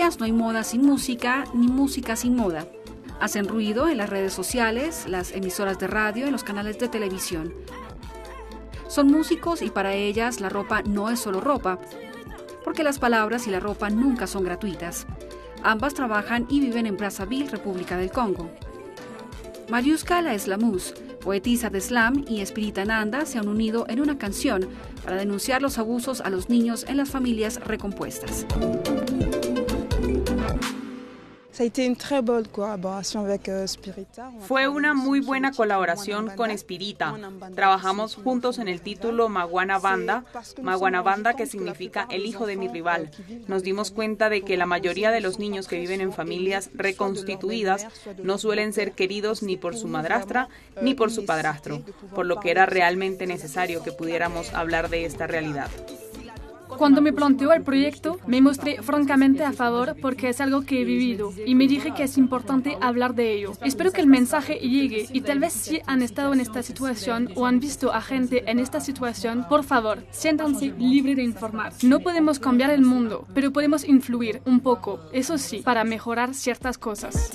no hay moda sin música, ni música sin moda. Hacen ruido en las redes sociales, las emisoras de radio, en los canales de televisión. Son músicos y para ellas la ropa no es solo ropa, porque las palabras y la ropa nunca son gratuitas. Ambas trabajan y viven en Brazzaville, República del Congo. Mariuska la Eslamus, poetisa de slam, y Nanda se han unido en una canción para denunciar los abusos a los niños en las familias recompuestas. Fue una muy buena colaboración con Espirita. Trabajamos juntos en el título Maguana Banda, Maguana Banda que significa el hijo de mi rival. Nos dimos cuenta de que la mayoría de los niños que viven en familias reconstituidas no suelen ser queridos ni por su madrastra ni por su padrastro, por lo que era realmente necesario que pudiéramos hablar de esta realidad. Cuando me planteó el proyecto, me mostré francamente a favor porque es algo que he vivido y me dije que es importante hablar de ello. Espero que el mensaje llegue y tal vez si han estado en esta situación o han visto a gente en esta situación, por favor, siéntanse libres de informar. No podemos cambiar el mundo, pero podemos influir un poco, eso sí, para mejorar ciertas cosas.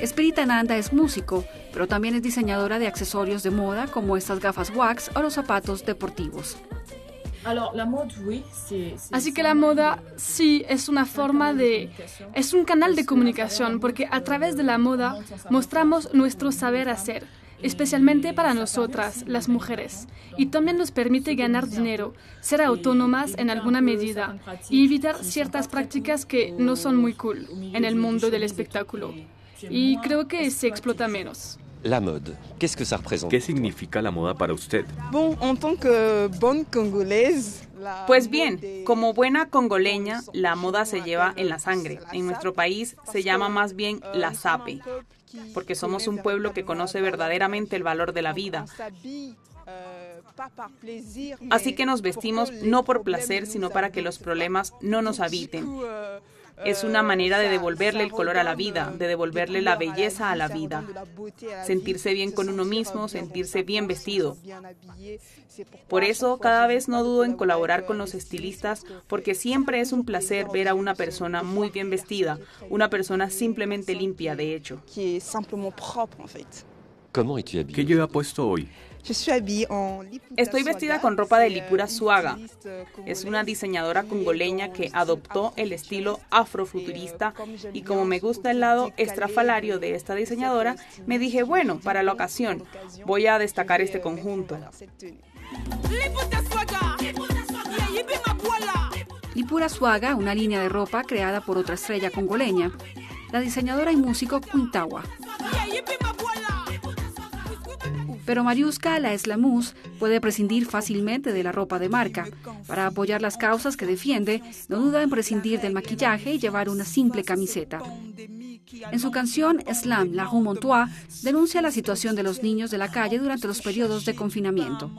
Espirita Nanda es músico, pero también es diseñadora de accesorios de moda como estas gafas wax o los zapatos deportivos. Así que la moda sí es una forma de... es un canal de comunicación porque a través de la moda mostramos nuestro saber hacer, especialmente para nosotras, las mujeres, y también nos permite ganar dinero, ser autónomas en alguna medida y evitar ciertas prácticas que no son muy cool en el mundo del espectáculo. Y creo que se explota menos. La mode, qu'est-ce que ça représente ¿Qué significa la moda para usted? Pues bien, como buena congoleña, la moda se lleva en la sangre. En nuestro país se llama más bien la sape, porque somos un pueblo que conoce verdaderamente el valor de la vida. Así que nos vestimos no por placer, sino para que los problemas no nos habiten. Es una manera de devolverle el color a la vida, de devolverle la belleza a la vida. Sentirse bien con uno mismo, sentirse bien vestido. Por eso cada vez no dudo en colaborar con los estilistas porque siempre es un placer ver a una persona muy bien vestida, una persona simplemente limpia, de hecho. ¿Qué lleva puesto hoy? Estoy vestida con ropa de Lipura Suaga. Es una diseñadora congoleña que adoptó el estilo afrofuturista y como me gusta el lado estrafalario de esta diseñadora, me dije, bueno, para la ocasión, voy a destacar este conjunto. Lipura Suaga, una línea de ropa creada por otra estrella congoleña, la diseñadora y músico Quintawa. Pero Mariuska, la eslamus, puede prescindir fácilmente de la ropa de marca. Para apoyar las causas que defiende, no duda en prescindir del maquillaje y llevar una simple camiseta. En su canción Slam, La Rue Montois, denuncia la situación de los niños de la calle durante los periodos de confinamiento.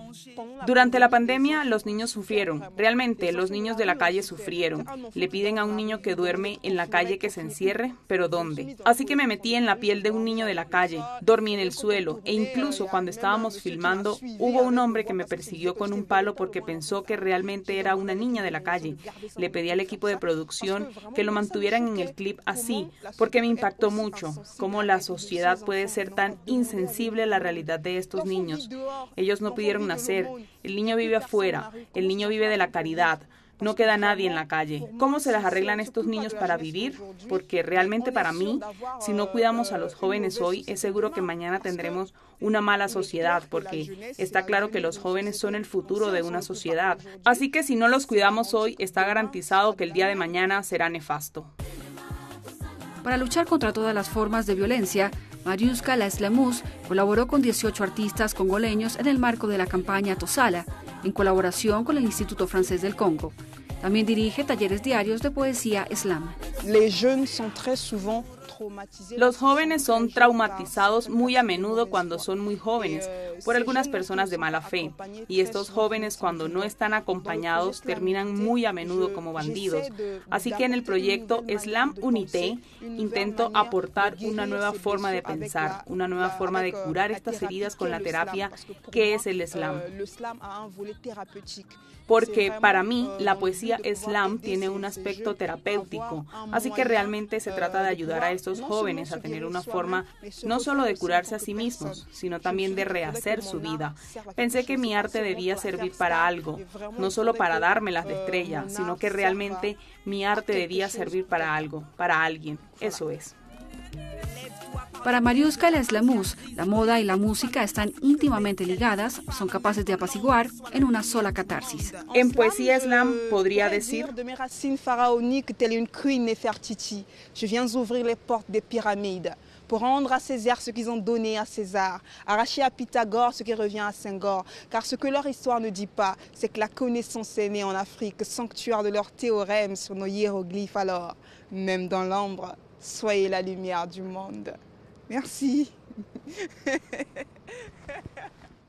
Durante la pandemia, los niños sufrieron. Realmente, los niños de la calle sufrieron. Le piden a un niño que duerme en la calle que se encierre, pero ¿dónde? Así que me metí en la piel de un niño de la calle, dormí en el suelo e incluso cuando estábamos filmando, hubo un hombre que me persiguió con un palo porque pensó que realmente era una niña de la calle. Le pedí al equipo de producción que lo mantuvieran en el clip así, porque me impactó mucho cómo la sociedad puede ser tan insensible a la realidad de estos niños. Ellos no pudieron nacer, el niño vive afuera, el niño vive de la caridad. No queda nadie en la calle. ¿Cómo se las arreglan estos niños para vivir? Porque realmente para mí, si no cuidamos a los jóvenes hoy, es seguro que mañana tendremos una mala sociedad, porque está claro que los jóvenes son el futuro de una sociedad. Así que si no los cuidamos hoy, está garantizado que el día de mañana será nefasto. Para luchar contra todas las formas de violencia, Mariuska La Eslamus colaboró con 18 artistas congoleños en el marco de la campaña Tosala, en colaboración con el Instituto Francés del Congo. También dirige talleres diarios de poesía slam. Los jóvenes son traumatizados muy a menudo cuando son muy jóvenes por algunas personas de mala fe. y estos jóvenes cuando no están acompañados terminan muy a menudo como bandidos. Así que en el proyecto Slam Unité intento aportar una nueva forma de pensar, una nueva forma de curar estas heridas con la terapia. Que es el slam. Porque para mí la poesía slam tiene un aspecto terapéutico, así que realmente se trata de ayudar a estos jóvenes a tener una forma no solo de curarse a sí mismos, sino también de rehacer su vida. Pensé que mi arte debía servir para algo, no solo para darme las de estrella, sino que realmente mi arte debía servir para algo, para alguien. Eso es. Para Mariuska Leslamus, la moda y la música están íntimamente ligadas, son capaces de apaciguar en una sola catarsis. En poesía slam podría decir de mes racines pharaoniques telle une queen Nefertiti. Je viens ouvrir les portes des pyramides pour rendre à César ce qu'ils ont donné à César, arracher à Pythagore ce qui revient à Senghor. Car ce que leur histoire ne dit pas, c'est que la connaissance est née en Afrique, sanctuaire de leurs théorèmes sur nos hiéroglyphes. Alors, même dans l'ombre, soyez la lumière du monde. Merci.